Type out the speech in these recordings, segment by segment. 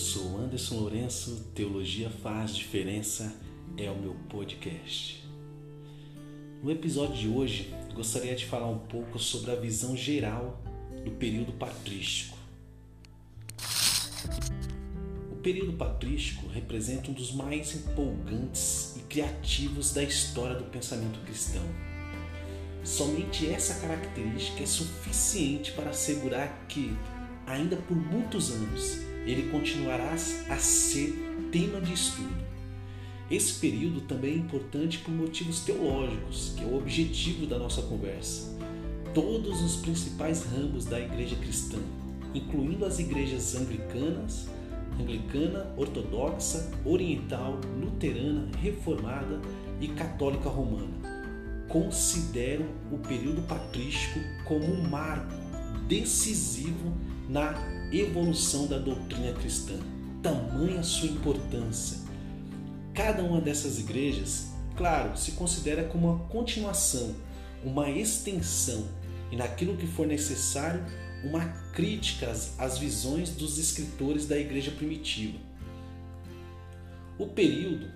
sou Anderson Lourenço, Teologia Faz Diferença é o meu podcast. No episódio de hoje, gostaria de falar um pouco sobre a visão geral do período patrístico. O período patrístico representa um dos mais empolgantes e criativos da história do pensamento cristão. Somente essa característica é suficiente para assegurar que, ainda por muitos anos, ele continuará a ser tema de estudo. Esse período também é importante por motivos teológicos, que é o objetivo da nossa conversa. Todos os principais ramos da igreja cristã, incluindo as igrejas anglicanas, anglicana, ortodoxa, oriental, luterana, reformada e católica romana, consideram o período patrístico como um marco decisivo na evolução da doutrina cristã. Tamanha sua importância. Cada uma dessas igrejas, claro, se considera como uma continuação, uma extensão e, naquilo que for necessário, uma crítica às visões dos escritores da igreja primitiva. O período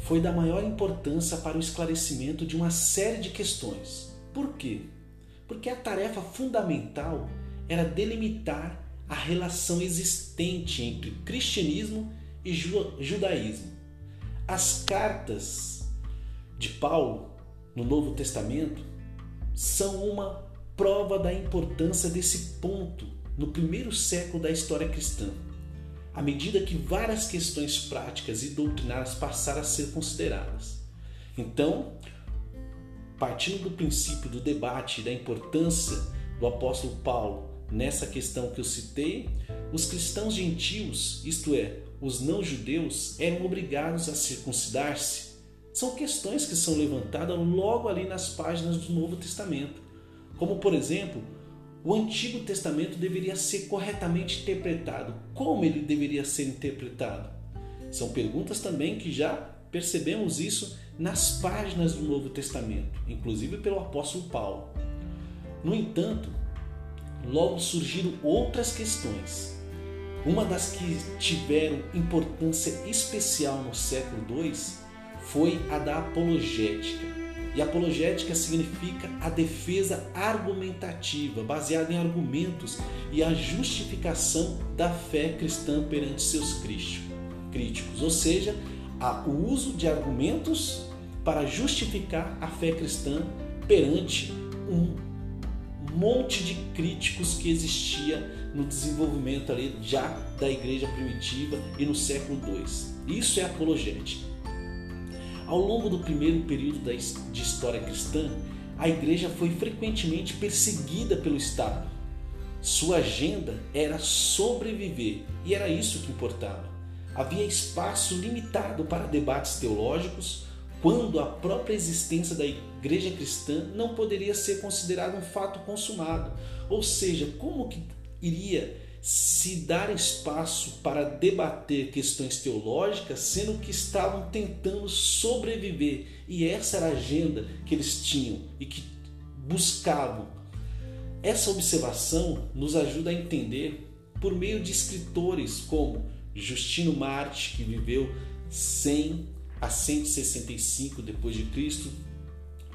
foi da maior importância para o esclarecimento de uma série de questões. Por quê? Porque a tarefa fundamental era delimitar a relação existente entre cristianismo e judaísmo. As cartas de Paulo no Novo Testamento são uma prova da importância desse ponto no primeiro século da história cristã, à medida que várias questões práticas e doutrinárias passaram a ser consideradas. Então, partindo do princípio do debate da importância do apóstolo Paulo nessa questão que eu citei, os cristãos gentios, isto é, os não-judeus, eram obrigados a circuncidar-se. São questões que são levantadas logo ali nas páginas do Novo Testamento. Como, por exemplo, o Antigo Testamento deveria ser corretamente interpretado. Como ele deveria ser interpretado? São perguntas também que já percebemos isso nas páginas do Novo Testamento, inclusive pelo apóstolo Paulo. No entanto, logo surgiram outras questões. Uma das que tiveram importância especial no século II foi a da apologética. E apologética significa a defesa argumentativa, baseada em argumentos e a justificação da fé cristã perante seus críticos, ou seja, o uso de argumentos para justificar a fé cristã perante um monte de críticos que existia no desenvolvimento ali já da igreja primitiva e no século II. Isso é apologética. Ao longo do primeiro período de história cristã, a igreja foi frequentemente perseguida pelo Estado. Sua agenda era sobreviver e era isso que importava. Havia espaço limitado para debates teológicos, quando a própria existência da igreja cristã não poderia ser considerada um fato consumado. Ou seja, como que iria se dar espaço para debater questões teológicas, sendo que estavam tentando sobreviver? E essa era a agenda que eles tinham e que buscavam. Essa observação nos ajuda a entender por meio de escritores como Justino Marte, que viveu 100 a 165 depois de Cristo,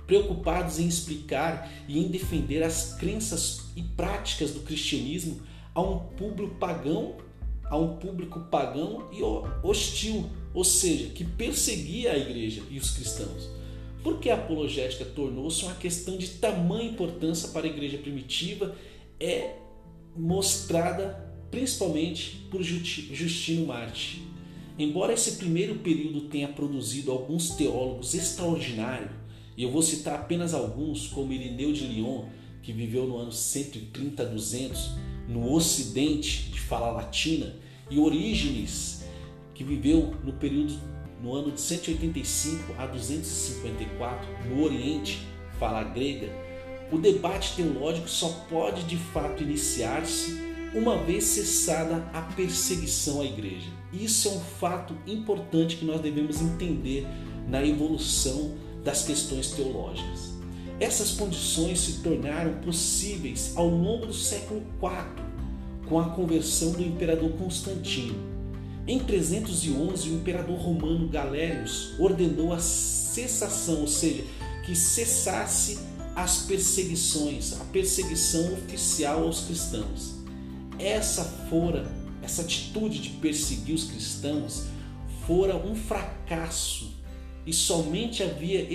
preocupados em explicar e em defender as crenças e práticas do cristianismo a um público pagão, a um público pagão e hostil, ou seja, que perseguia a igreja e os cristãos. Porque a apologética tornou-se uma questão de tamanha importância para a igreja primitiva é mostrada principalmente por Justino Marte. Embora esse primeiro período tenha produzido alguns teólogos extraordinários, e eu vou citar apenas alguns, como Irineu de Lyon, que viveu no ano 130 a 200 no ocidente de fala latina, e Orígenes, que viveu no período no ano de 185 a 254 no Oriente, fala grega, o debate teológico só pode de fato iniciar-se uma vez cessada a perseguição à igreja. Isso é um fato importante que nós devemos entender na evolução das questões teológicas. Essas condições se tornaram possíveis ao longo do século IV, com a conversão do imperador Constantino. Em 311, o imperador romano Galérios ordenou a cessação, ou seja, que cessasse as perseguições, a perseguição oficial aos cristãos. Essa fora, essa atitude de perseguir os cristãos fora um fracasso e somente havia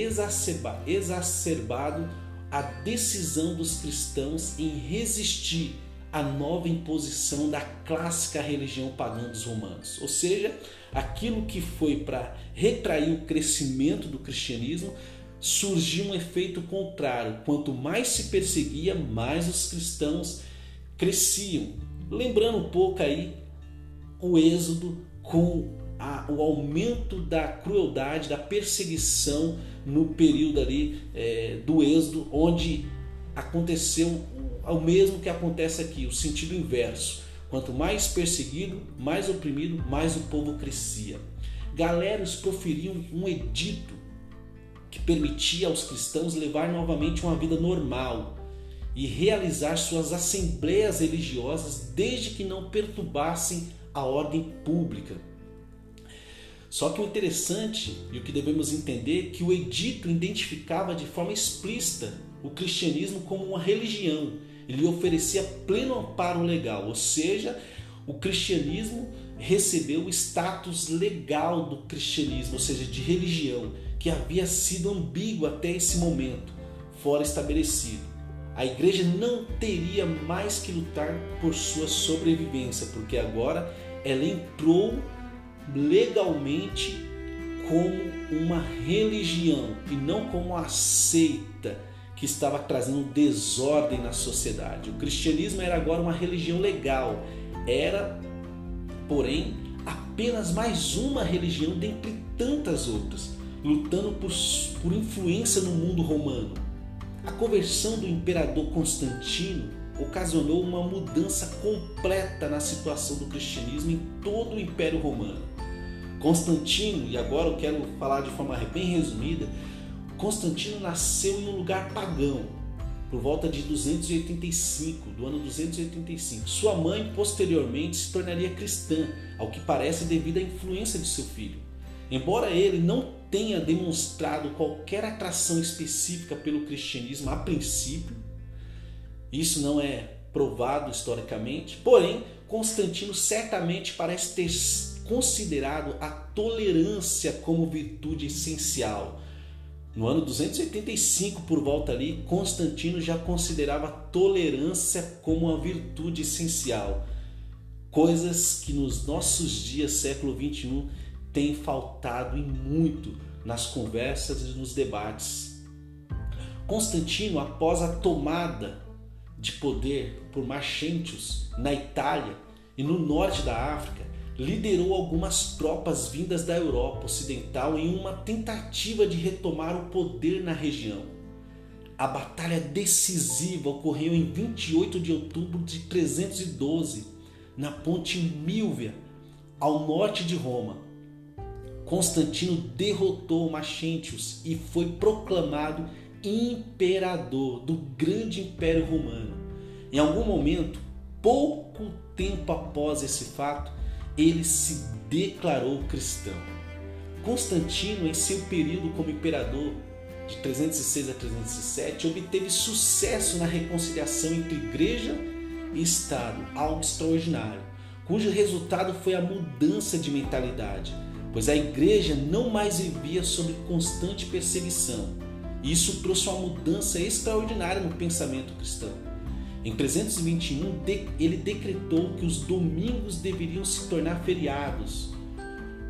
exacerbado a decisão dos cristãos em resistir à nova imposição da clássica religião pagã dos romanos. Ou seja, aquilo que foi para retrair o crescimento do cristianismo, surgiu um efeito contrário. Quanto mais se perseguia, mais os cristãos cresciam. Lembrando um pouco aí o êxodo com a, o aumento da crueldade, da perseguição no período ali é, do êxodo, onde aconteceu o mesmo que acontece aqui, o sentido inverso. Quanto mais perseguido, mais oprimido, mais o povo crescia. Galeros proferiam um edito que permitia aos cristãos levar novamente uma vida normal e realizar suas assembleias religiosas desde que não perturbassem a ordem pública. Só que o interessante e o que devemos entender é que o edito identificava de forma explícita o cristianismo como uma religião. Ele oferecia pleno amparo legal, ou seja, o cristianismo recebeu o status legal do cristianismo, ou seja, de religião, que havia sido ambíguo até esse momento, fora estabelecido. A igreja não teria mais que lutar por sua sobrevivência, porque agora ela entrou legalmente como uma religião e não como uma seita que estava trazendo desordem na sociedade. O cristianismo era agora uma religião legal, era, porém, apenas mais uma religião dentre tantas outras, lutando por, por influência no mundo romano. A conversão do imperador Constantino ocasionou uma mudança completa na situação do cristianismo em todo o Império Romano. Constantino, e agora eu quero falar de forma bem resumida, Constantino nasceu em um lugar pagão, por volta de 285, do ano 285. Sua mãe posteriormente se tornaria cristã, ao que parece devido à influência de seu filho. Embora ele não tenha demonstrado qualquer atração específica pelo cristianismo a princípio, isso não é provado historicamente, porém Constantino certamente parece ter considerado a tolerância como virtude essencial. No ano 285, por volta ali, Constantino já considerava a tolerância como uma virtude essencial. Coisas que nos nossos dias, século 21, tem faltado e muito nas conversas e nos debates. Constantino, após a tomada de poder por Maxentius na Itália e no norte da África, liderou algumas tropas vindas da Europa Ocidental em uma tentativa de retomar o poder na região. A batalha decisiva ocorreu em 28 de outubro de 312, na ponte Milvia, ao norte de Roma. Constantino derrotou Maxentius e foi proclamado imperador do grande império romano. Em algum momento, pouco tempo após esse fato, ele se declarou cristão. Constantino, em seu período como imperador, de 306 a 307, obteve sucesso na reconciliação entre igreja e Estado, algo extraordinário, cujo resultado foi a mudança de mentalidade, pois a igreja não mais vivia sob constante perseguição. Isso trouxe uma mudança extraordinária no pensamento cristão. Em 321, ele decretou que os domingos deveriam se tornar feriados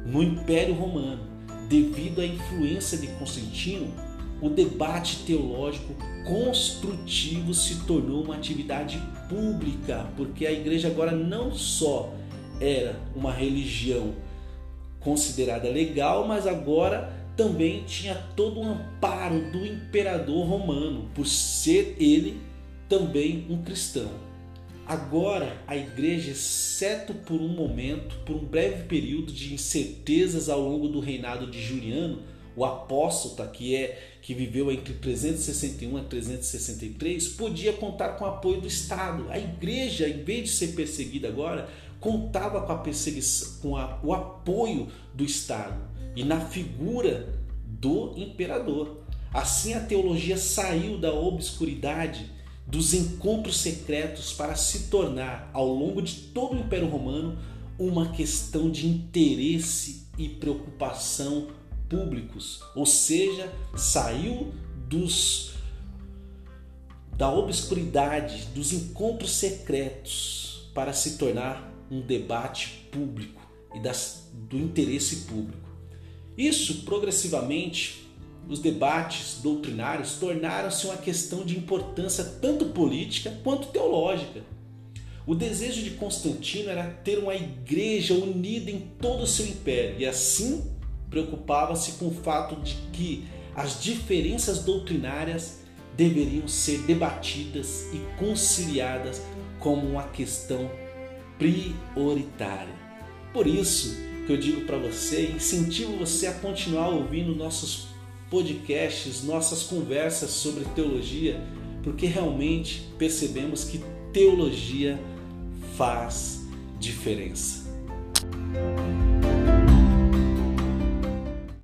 no Império Romano. Devido à influência de Constantino, o debate teológico construtivo se tornou uma atividade pública, porque a igreja agora não só era uma religião considerada legal, mas agora também tinha todo o amparo do imperador romano, por ser ele também um cristão. Agora, a igreja, exceto por um momento, por um breve período de incertezas ao longo do reinado de Juliano, o apóstata que é que viveu entre 361 e 363 podia contar com o apoio do Estado. A igreja, em vez de ser perseguida agora, contava com a perseguição, com a, o apoio do Estado e na figura do imperador. Assim a teologia saiu da obscuridade dos encontros secretos para se tornar, ao longo de todo o Império Romano, uma questão de interesse e preocupação públicos, ou seja, saiu dos da obscuridade, dos encontros secretos para se tornar um debate público e das, do interesse público. Isso progressivamente os debates doutrinários tornaram-se uma questão de importância tanto política quanto teológica. O desejo de Constantino era ter uma igreja unida em todo o seu império e assim preocupava-se com o fato de que as diferenças doutrinárias deveriam ser debatidas e conciliadas como uma questão prioritária. Por isso que eu digo para você, incentivo você a continuar ouvindo nossos podcasts, nossas conversas sobre teologia, porque realmente percebemos que teologia faz diferença.